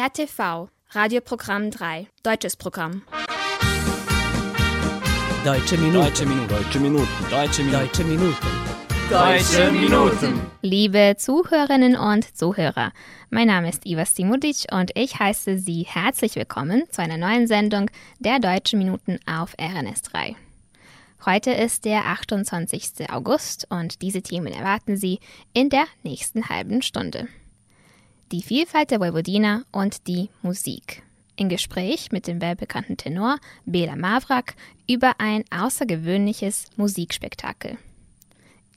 RTV, Radioprogramm 3, deutsches Programm. Deutsche Minuten. Deutsche Minuten. Deutsche Minuten. Deutsche Minuten. Deutsche Minuten. Deutsche Minuten. Liebe Zuhörerinnen und Zuhörer, mein Name ist Iva Stimudic und ich heiße Sie herzlich willkommen zu einer neuen Sendung der Deutschen Minuten auf RNS3. Heute ist der 28. August und diese Themen erwarten Sie in der nächsten halben Stunde. Die Vielfalt der Vojvodina und die Musik. Im Gespräch mit dem weltbekannten Tenor Bela Mavrak über ein außergewöhnliches Musikspektakel.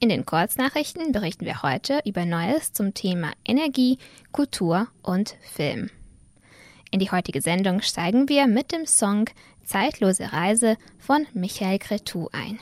In den Kurznachrichten berichten wir heute über Neues zum Thema Energie, Kultur und Film. In die heutige Sendung steigen wir mit dem Song Zeitlose Reise von Michael Cretu ein.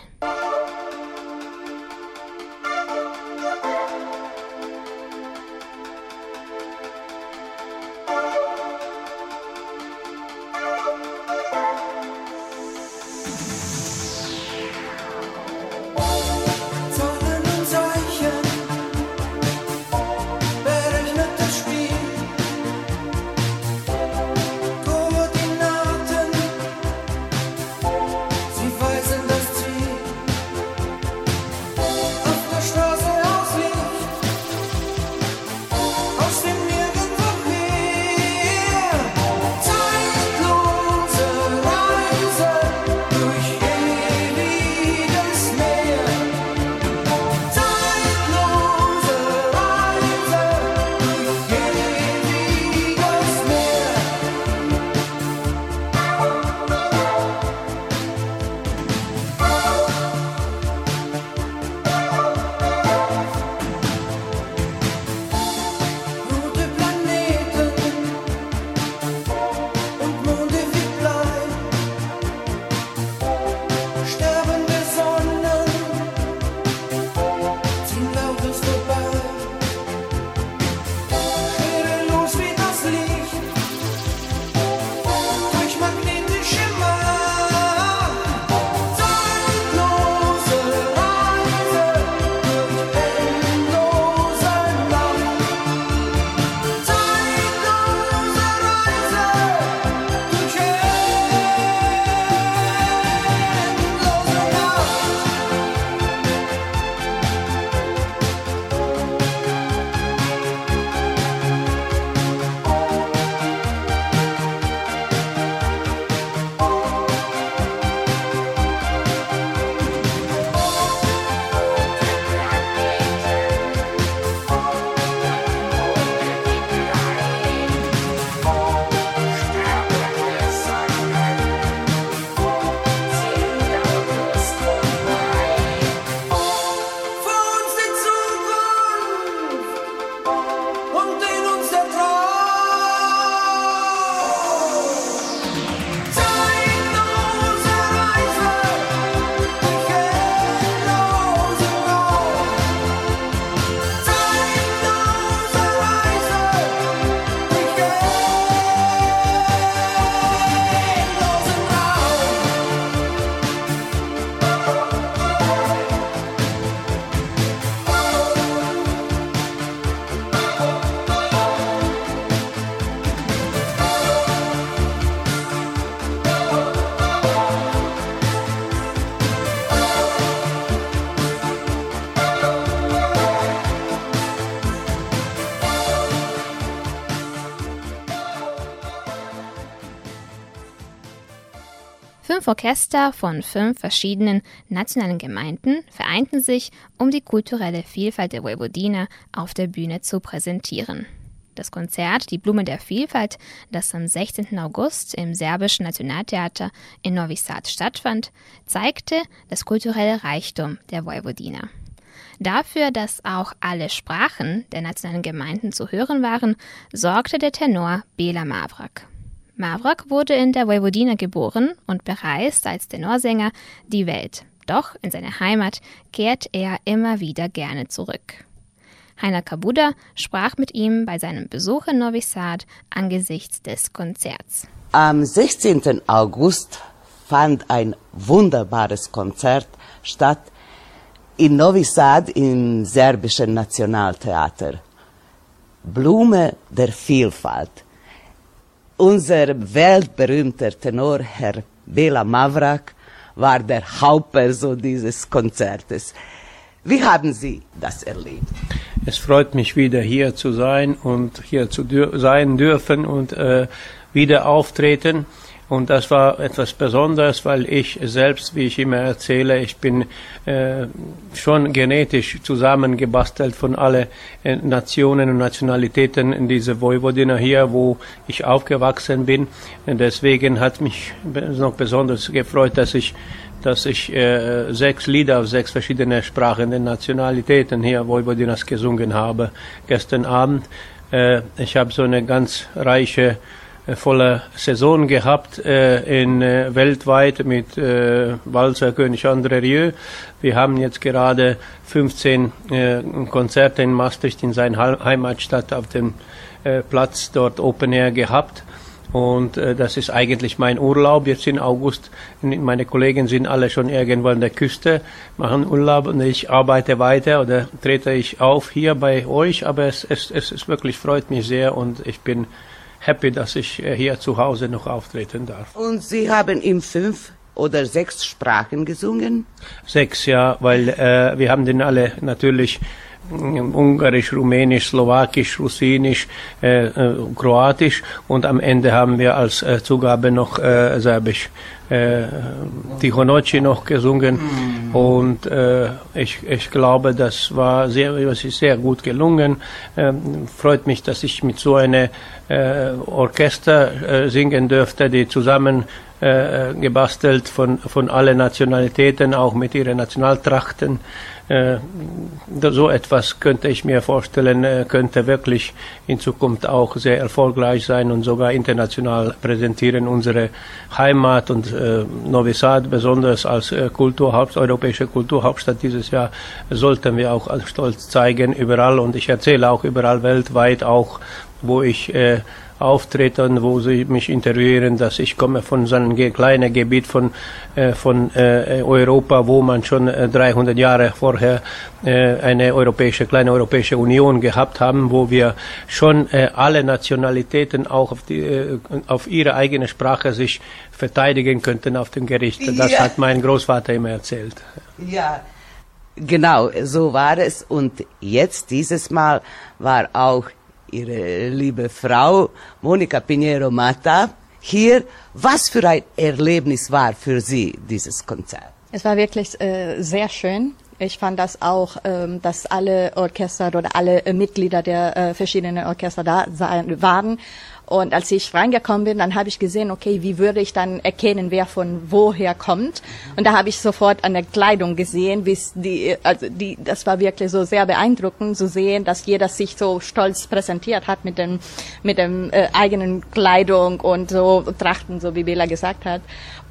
Orchester von fünf verschiedenen nationalen Gemeinden vereinten sich, um die kulturelle Vielfalt der Vojvodina auf der Bühne zu präsentieren. Das Konzert Die Blume der Vielfalt, das am 16. August im Serbischen Nationaltheater in Novi Sad stattfand, zeigte das kulturelle Reichtum der Vojvodina. Dafür, dass auch alle Sprachen der nationalen Gemeinden zu hören waren, sorgte der Tenor Bela Mavrak. Mavrak wurde in der Vojvodina geboren und bereist als Tenorsänger die Welt. Doch in seine Heimat kehrt er immer wieder gerne zurück. Heiner Kabuda sprach mit ihm bei seinem Besuch in Novi Sad angesichts des Konzerts. Am 16. August fand ein wunderbares Konzert statt in Novi Sad im serbischen Nationaltheater. Blume der Vielfalt. Unser weltberühmter Tenor, Herr Bela Mavrak, war der Hauptperson dieses Konzertes. Wie haben Sie das erlebt? Es freut mich wieder hier zu sein und hier zu dür sein dürfen und äh, wieder auftreten. Und das war etwas Besonderes, weil ich selbst, wie ich immer erzähle, ich bin äh, schon genetisch zusammengebastelt von alle äh, Nationen und Nationalitäten in diese Vojvodina hier, wo ich aufgewachsen bin. Deswegen hat mich noch besonders gefreut, dass ich dass ich äh, sechs Lieder auf sechs verschiedene Sprachen den Nationalitäten hier Vojvodinas gesungen habe gestern Abend. Äh, ich habe so eine ganz reiche volle Saison gehabt äh, in äh, weltweit mit äh, Walzer König André Rieu. Wir haben jetzt gerade 15 äh, Konzerte in Maastricht in seiner Heimatstadt auf dem äh, Platz dort Open Air gehabt. Und äh, das ist eigentlich mein Urlaub. Jetzt im August, meine Kollegen sind alle schon irgendwo an der Küste, machen Urlaub und ich arbeite weiter oder trete ich auf hier bei euch. Aber es, es, es, es wirklich freut mich sehr und ich bin happy, dass ich äh, hier zu Hause noch auftreten darf. Und Sie haben in fünf oder sechs Sprachen gesungen? Sechs, ja, weil äh, wir haben den alle natürlich mm, Ungarisch, Rumänisch, Slowakisch, Russinisch, äh, äh, Kroatisch und am Ende haben wir als äh, Zugabe noch äh, Serbisch. Äh, Tichonoci noch gesungen und äh, ich, ich glaube, das war sehr, das ist sehr gut gelungen. Ähm, freut mich, dass ich mit so einem äh, Orchester äh, singen dürfte, die zusammen äh, gebastelt von, von allen Nationalitäten, auch mit ihren Nationaltrachten. Äh, so etwas könnte ich mir vorstellen, äh, könnte wirklich in Zukunft auch sehr erfolgreich sein und sogar international präsentieren. Unsere Heimat und äh, Novi Sad, besonders als Kulturhaupt, europäische Kulturhauptstadt dieses Jahr, sollten wir auch als Stolz zeigen, überall. Und ich erzähle auch überall weltweit, auch wo ich äh, auftrete und wo sie mich interviewen, dass ich komme von so einem kleinen Gebiet von, äh, von äh, Europa, wo man schon äh, 300 Jahre vorher äh, eine europäische, kleine europäische Union gehabt haben, wo wir schon äh, alle Nationalitäten auch auf, die, äh, auf ihre eigene Sprache sich verteidigen könnten auf dem Gericht. Das Ja. hat mein Großvater immer erzählt. Ja, genau, so war es. Und jetzt, dieses Mal, war auch Ihre liebe Frau, Monika Pinheiro Mata, hier. Was für ein Erlebnis war für Sie dieses Konzert? Es war wirklich äh, sehr schön. Ich fand das auch, ähm, dass alle Orchester oder alle äh, Mitglieder der äh, verschiedenen Orchester da sein, waren. Und als ich reingekommen bin, dann habe ich gesehen, okay, wie würde ich dann erkennen, wer von woher kommt. Und da habe ich sofort an der Kleidung gesehen, es die, also die, das war wirklich so sehr beeindruckend zu sehen, dass jeder sich so stolz präsentiert hat mit dem, mit dem äh, eigenen Kleidung und so Trachten, so wie Bela gesagt hat.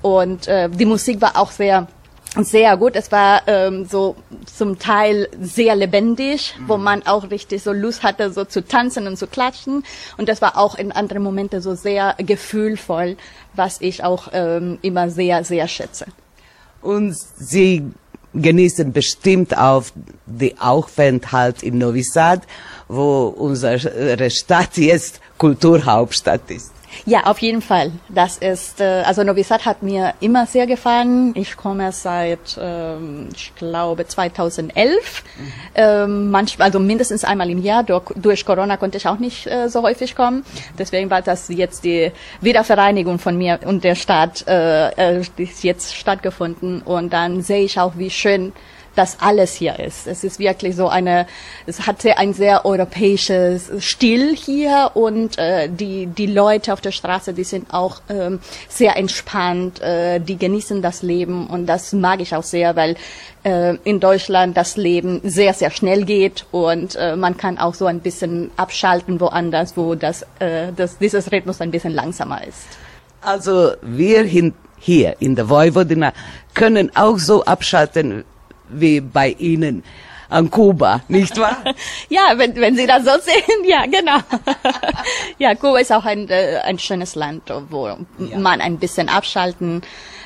Und äh, die Musik war auch sehr sehr gut. Es war ähm, so zum Teil sehr lebendig, wo man auch richtig so Lust hatte, so zu tanzen und zu klatschen. Und das war auch in anderen Momenten so sehr gefühlvoll, was ich auch ähm, immer sehr, sehr schätze. Und Sie genießen bestimmt auch die Aufenthalt in Novi Sad, wo unsere Stadt jetzt Kulturhauptstadt ist. Ja, auf jeden Fall. Das ist, äh, also Novi Sad hat mir immer sehr gefallen. Ich komme seit, ähm, ich glaube, 2011. Ähm, manchmal, also mindestens einmal im Jahr. Durch, Corona konnte ich auch nicht äh, so häufig kommen. Deswegen war das jetzt die Wiedervereinigung von mir und der Stadt, äh, die ist jetzt stattgefunden. Und dann sehe ich auch, wie schön das alles hier ist. Es ist wirklich so eine, es hat sehr, ein sehr europäisches Stil hier und äh, die, die Leute auf der Straße, die sind auch ähm, sehr entspannt, äh, die genießen das Leben und das mag ich auch sehr, weil äh, in Deutschland das Leben sehr, sehr schnell geht und äh, man kann auch so ein bisschen abschalten woanders, wo das, äh, das, dieses Rhythmus ein bisschen langsamer ist. Also wir hin, hier in der Vojvodina können auch so abschalten wie bei Ihnen an Kuba, nicht wahr? Ja, wenn, wenn Sie das so sehen, ja, genau. ja, Kuba ist auch ein, äh, ein schönes Land, wo man ein bisschen abschalten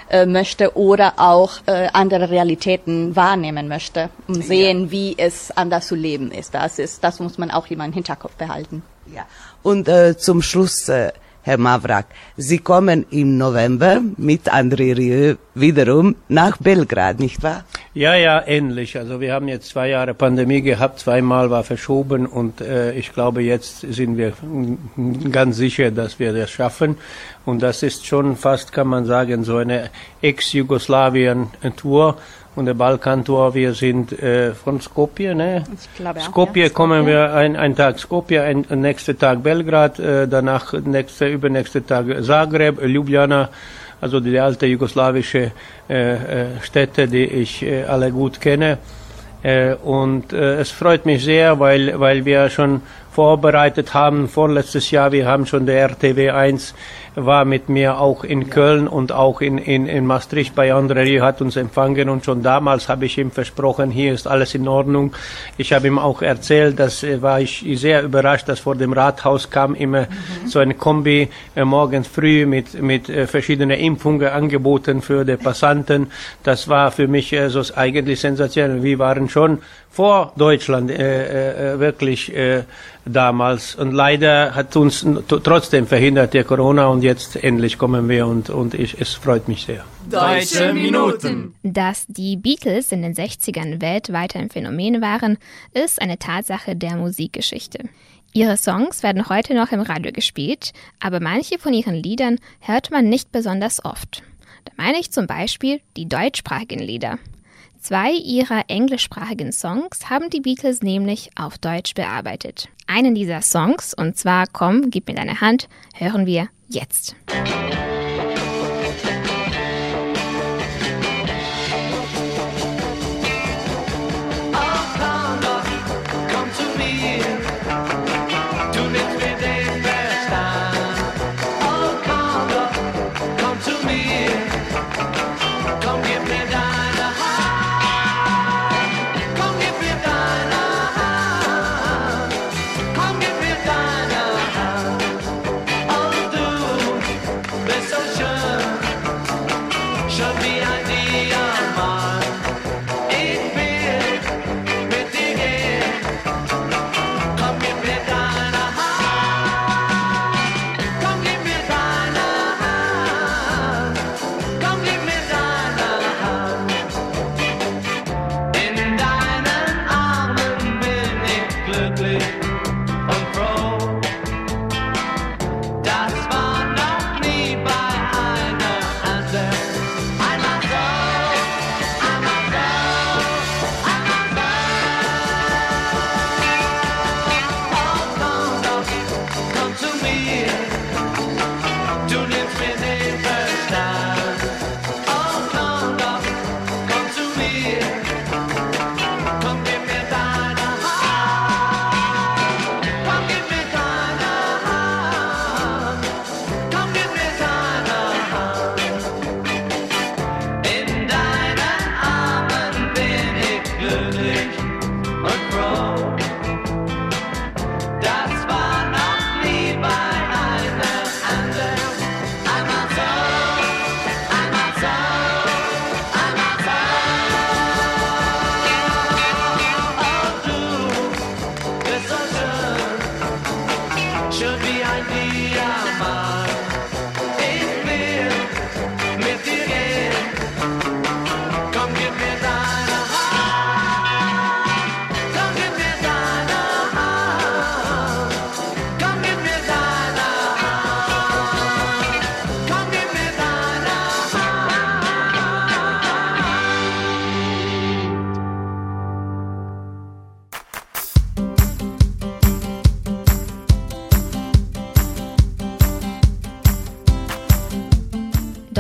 äh, möchte oder auch äh, andere Realitäten wahrnehmen möchte und sehen, wie es anders zu leben ist. Das ist, das muss man auch immer im Hinterkopf behalten. Ja. Und äh, zum Schluss, äh, Herr Mavrak, Sie kommen im November mit André Rieu wiederum nach Belgrad, nicht wahr? Ja, ja, ähnlich. Also wir haben jetzt zwei Jahre Pandemie gehabt, zweimal war verschoben und äh, ich glaube, jetzt sind wir ganz sicher, dass wir das schaffen. Und das ist schon fast, kann man sagen, so eine Ex-Jugoslawien-Tour und der Balkan-Tour. Wir sind äh, von Skopje, ne? Glaube Skopje ja, kommen Skopje. wir ein, ein Tag Skopje, ein, ein nächster Tag Belgrad, äh, danach nächster, übernächster Tag Zagreb, Ljubljana, also die alte jugoslawische äh, äh, Städte, die ich äh, alle gut kenne. Äh, und äh, es freut mich sehr, weil, weil wir schon vorbereitet haben, vorletztes Jahr, wir haben schon der RTW 1 war mit mir auch in Köln und auch in, in, in Maastricht bei André hat uns empfangen und schon damals habe ich ihm versprochen, hier ist alles in Ordnung. Ich habe ihm auch erzählt, dass äh, war ich sehr überrascht, dass vor dem Rathaus kam immer so eine Kombi äh, morgens früh mit, mit äh, verschiedenen Impfungen angeboten für die Passanten. Das war für mich äh, so eigentlich sensationell. Wir waren schon vor Deutschland äh, äh, wirklich äh, damals und leider hat uns trotzdem verhindert der Corona und jetzt endlich kommen wir und, und ich, es freut mich sehr. Deutsche Minuten. Dass die Beatles in den 60ern weltweit ein Phänomen waren, ist eine Tatsache der Musikgeschichte. Ihre Songs werden heute noch im Radio gespielt, aber manche von ihren Liedern hört man nicht besonders oft. Da meine ich zum Beispiel die deutschsprachigen Lieder. Zwei ihrer englischsprachigen Songs haben die Beatles nämlich auf Deutsch bearbeitet. Einen dieser Songs, und zwar Komm, gib mir deine Hand, hören wir jetzt. Komm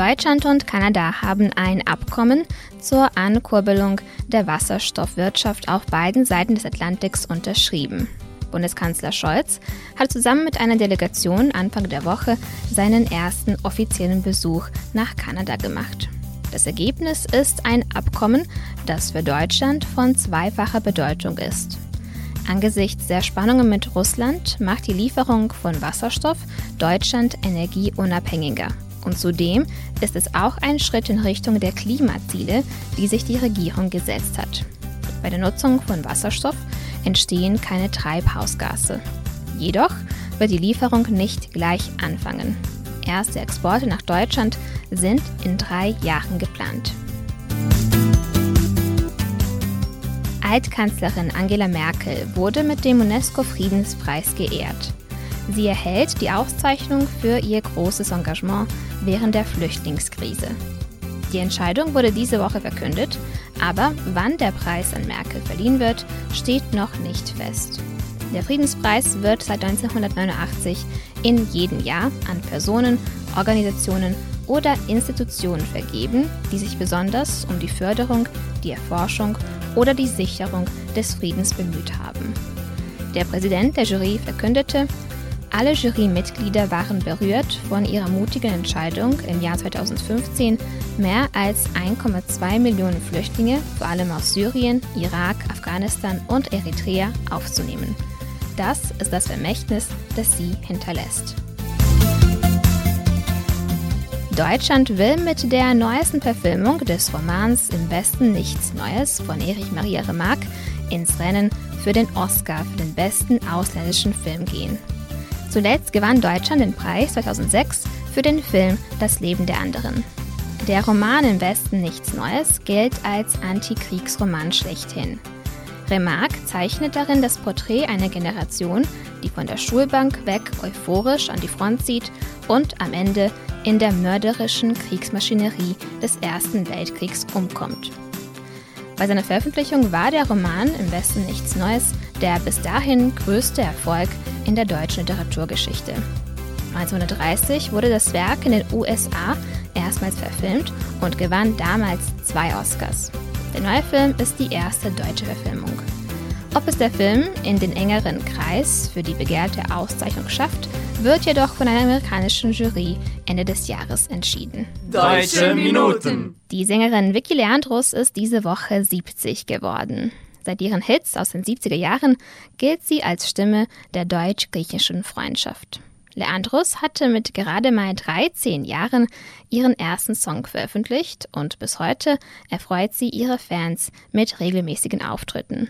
Deutschland und Kanada haben ein Abkommen zur Ankurbelung der Wasserstoffwirtschaft auf beiden Seiten des Atlantiks unterschrieben. Bundeskanzler Scholz hat zusammen mit einer Delegation Anfang der Woche seinen ersten offiziellen Besuch nach Kanada gemacht. Das Ergebnis ist ein Abkommen, das für Deutschland von zweifacher Bedeutung ist. Angesichts der Spannungen mit Russland macht die Lieferung von Wasserstoff Deutschland energieunabhängiger. Und zudem ist es auch ein Schritt in Richtung der Klimaziele, die sich die Regierung gesetzt hat. Bei der Nutzung von Wasserstoff entstehen keine Treibhausgase. Jedoch wird die Lieferung nicht gleich anfangen. Erste Exporte nach Deutschland sind in drei Jahren geplant. Altkanzlerin Angela Merkel wurde mit dem UNESCO-Friedenspreis geehrt. Sie erhält die Auszeichnung für ihr großes Engagement während der Flüchtlingskrise. Die Entscheidung wurde diese Woche verkündet, aber wann der Preis an Merkel verliehen wird, steht noch nicht fest. Der Friedenspreis wird seit 1989 in jedem Jahr an Personen, Organisationen oder Institutionen vergeben, die sich besonders um die Förderung, die Erforschung oder die Sicherung des Friedens bemüht haben. Der Präsident der Jury verkündete, alle Jurymitglieder waren berührt von ihrer mutigen Entscheidung, im Jahr 2015 mehr als 1,2 Millionen Flüchtlinge, vor allem aus Syrien, Irak, Afghanistan und Eritrea, aufzunehmen. Das ist das Vermächtnis, das sie hinterlässt. Deutschland will mit der neuesten Verfilmung des Romans Im Westen nichts Neues von Erich Maria Remarque ins Rennen für den Oscar für den besten ausländischen Film gehen. Zuletzt gewann Deutschland den Preis 2006 für den Film Das Leben der anderen. Der Roman Im Westen nichts Neues gilt als Antikriegsroman schlechthin. Remarque zeichnet darin das Porträt einer Generation, die von der Schulbank weg euphorisch an die Front zieht und am Ende in der mörderischen Kriegsmaschinerie des Ersten Weltkriegs umkommt. Bei seiner Veröffentlichung war der Roman Im Westen nichts Neues der bis dahin größte Erfolg in der deutschen Literaturgeschichte. 1930 wurde das Werk in den USA erstmals verfilmt und gewann damals zwei Oscars. Der neue Film ist die erste deutsche Verfilmung. Ob es der Film in den engeren Kreis für die begehrte Auszeichnung schafft, wird jedoch von einer amerikanischen Jury Ende des Jahres entschieden. Deutsche Minuten. Die Sängerin Vicky Leandros ist diese Woche 70 geworden. Seit ihren Hits aus den 70er Jahren gilt sie als Stimme der deutsch-griechischen Freundschaft. Leandros hatte mit gerade mal 13 Jahren ihren ersten Song veröffentlicht und bis heute erfreut sie ihre Fans mit regelmäßigen Auftritten.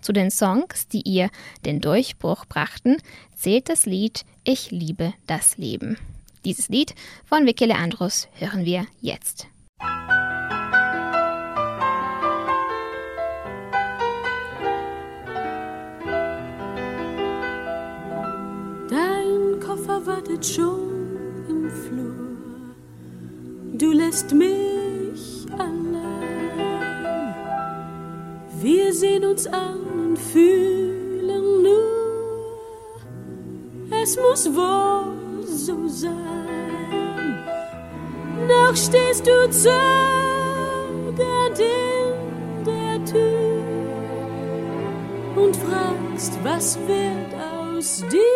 Zu den Songs, die ihr den Durchbruch brachten, zählt das Lied Ich liebe das Leben. Dieses Lied von Vicky Leandros hören wir jetzt. Koffer wartet schon im Flur. Du lässt mich allein. Wir sehen uns an und fühlen nur, es muss wohl so sein. Noch stehst du zögernd in der Tür und fragst, was wird aus dir?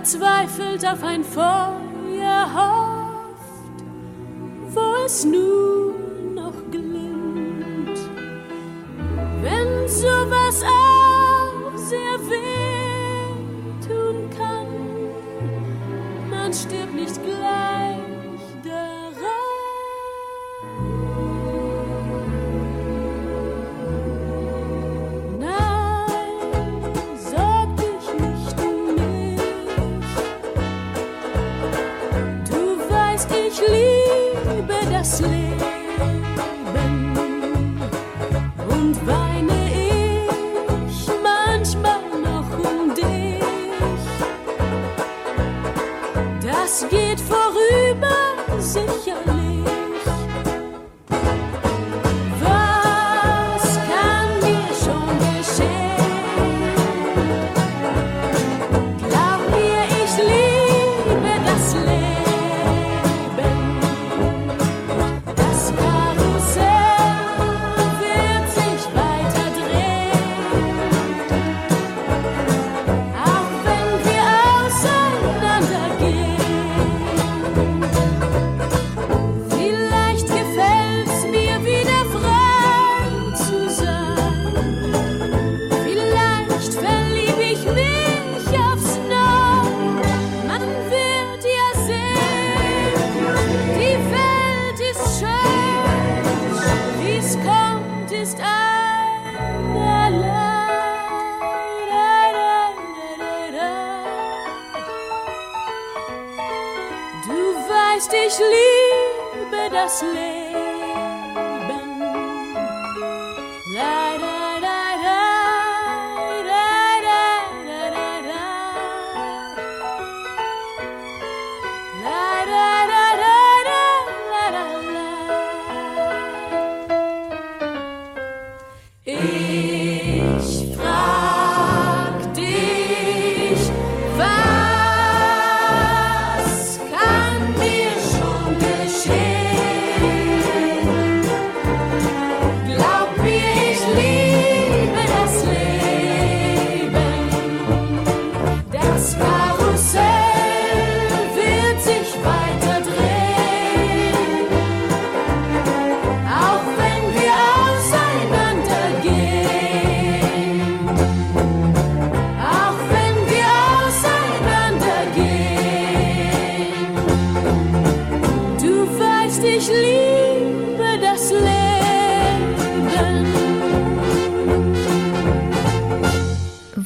Verzweifelt auf ein Feuer hofft, wo es nur noch glimmt. Wenn sowas auch sehr weh tun kann, man stirbt nicht gleich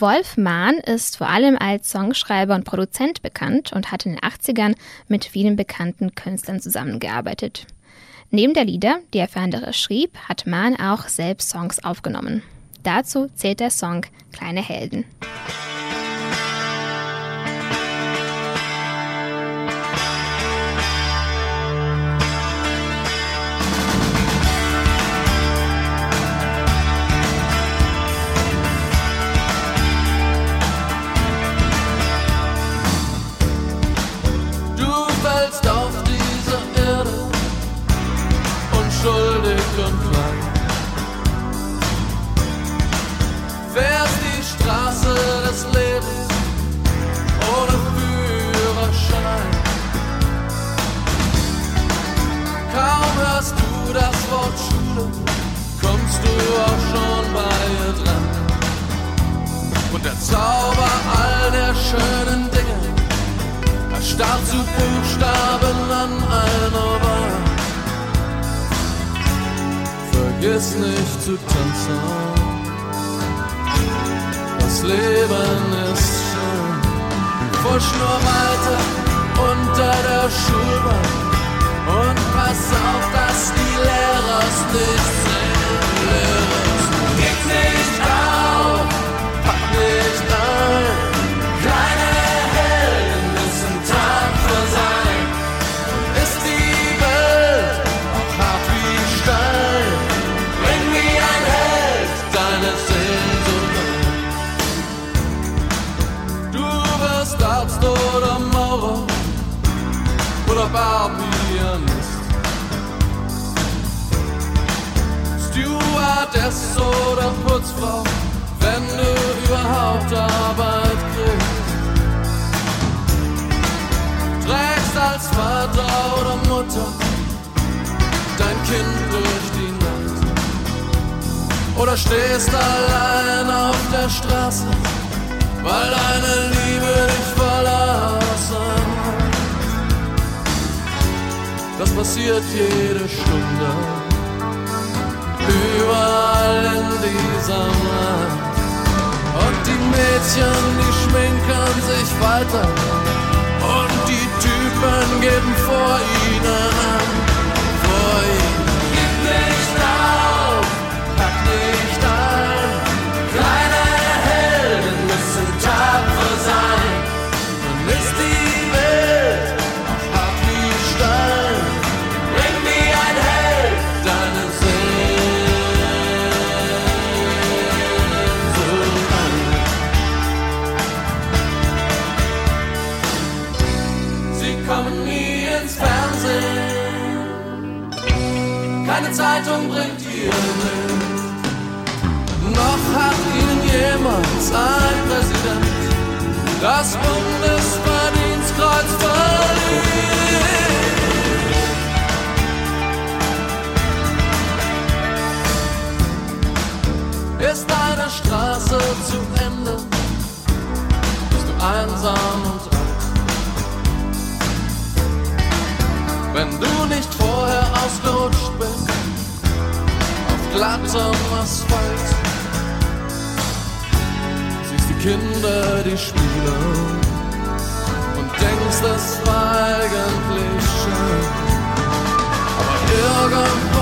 Wolf Mahn ist vor allem als Songschreiber und Produzent bekannt und hat in den 80ern mit vielen bekannten Künstlern zusammengearbeitet. Neben der Lieder, die er für andere schrieb, hat Mahn auch selbst Songs aufgenommen. Dazu zählt der Song Kleine Helden. Erstarrt zu Buchstaben an einer Wand. Vergiss nicht zu tanzen. Das Leben ist schön. Fusch nur weiter unter der Schulbank und pass auf, dass die Lehrer es nicht sehen. Lehrers, nicht auf, Stewardess oder Putzfrau, wenn du überhaupt Arbeit kriegst. Trägst als Vater oder Mutter dein Kind durch die Nacht. Oder stehst allein auf der Straße, weil deine Liebe dich verlassen hat. Das passiert jede Stunde, überall in diesem Land. Und die Mädchen, die schminken sich weiter. Und die Typen geben vor ihnen keine denkst, es war eigentlich schön. Aber irgendwann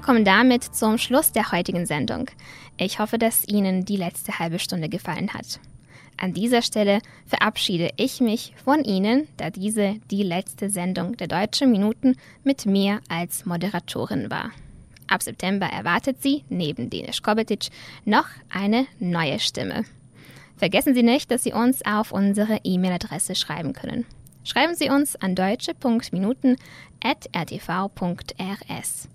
Wir kommen damit zum Schluss der heutigen Sendung. Ich hoffe, dass Ihnen die letzte halbe Stunde gefallen hat. An dieser Stelle verabschiede ich mich von Ihnen, da diese die letzte Sendung der Deutschen Minuten mit mir als Moderatorin war. Ab September erwartet Sie, neben Denis Kobetic, noch eine neue Stimme. Vergessen Sie nicht, dass Sie uns auf unsere E-Mail-Adresse schreiben können. Schreiben Sie uns an deutsche.minuten.rtv.rs.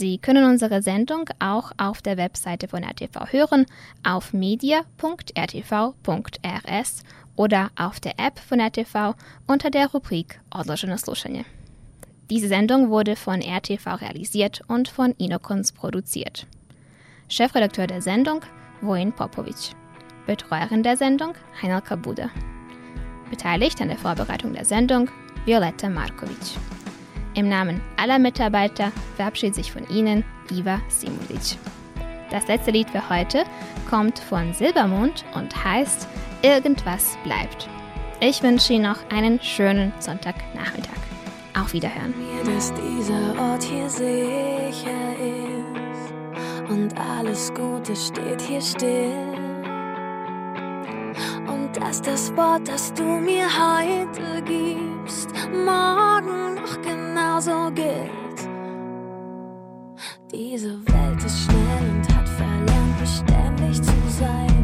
Sie können unsere Sendung auch auf der Webseite von RTV hören, auf media.rtv.rs oder auf der App von RTV unter der Rubrik Odloženo slušanje. Diese Sendung wurde von RTV realisiert und von Inokons produziert. Chefredakteur der Sendung Vojin Popovic. Betreuerin der Sendung Heinelka Buda. Beteiligt an der Vorbereitung der Sendung Violetta Markovic. Im Namen aller Mitarbeiter verabschiedet sich von Ihnen Iva Simulic. Das letzte Lied für heute kommt von Silbermond und heißt Irgendwas bleibt. Ich wünsche Ihnen noch einen schönen Sonntagnachmittag. Auf Wiederhören. mir, dass dieser Ort hier sicher ist und alles Gute steht hier still. Und dass das Wort, das du mir heute gibst, morgen genauso geht. Diese Welt ist schnell und hat verlernt, beständig zu sein.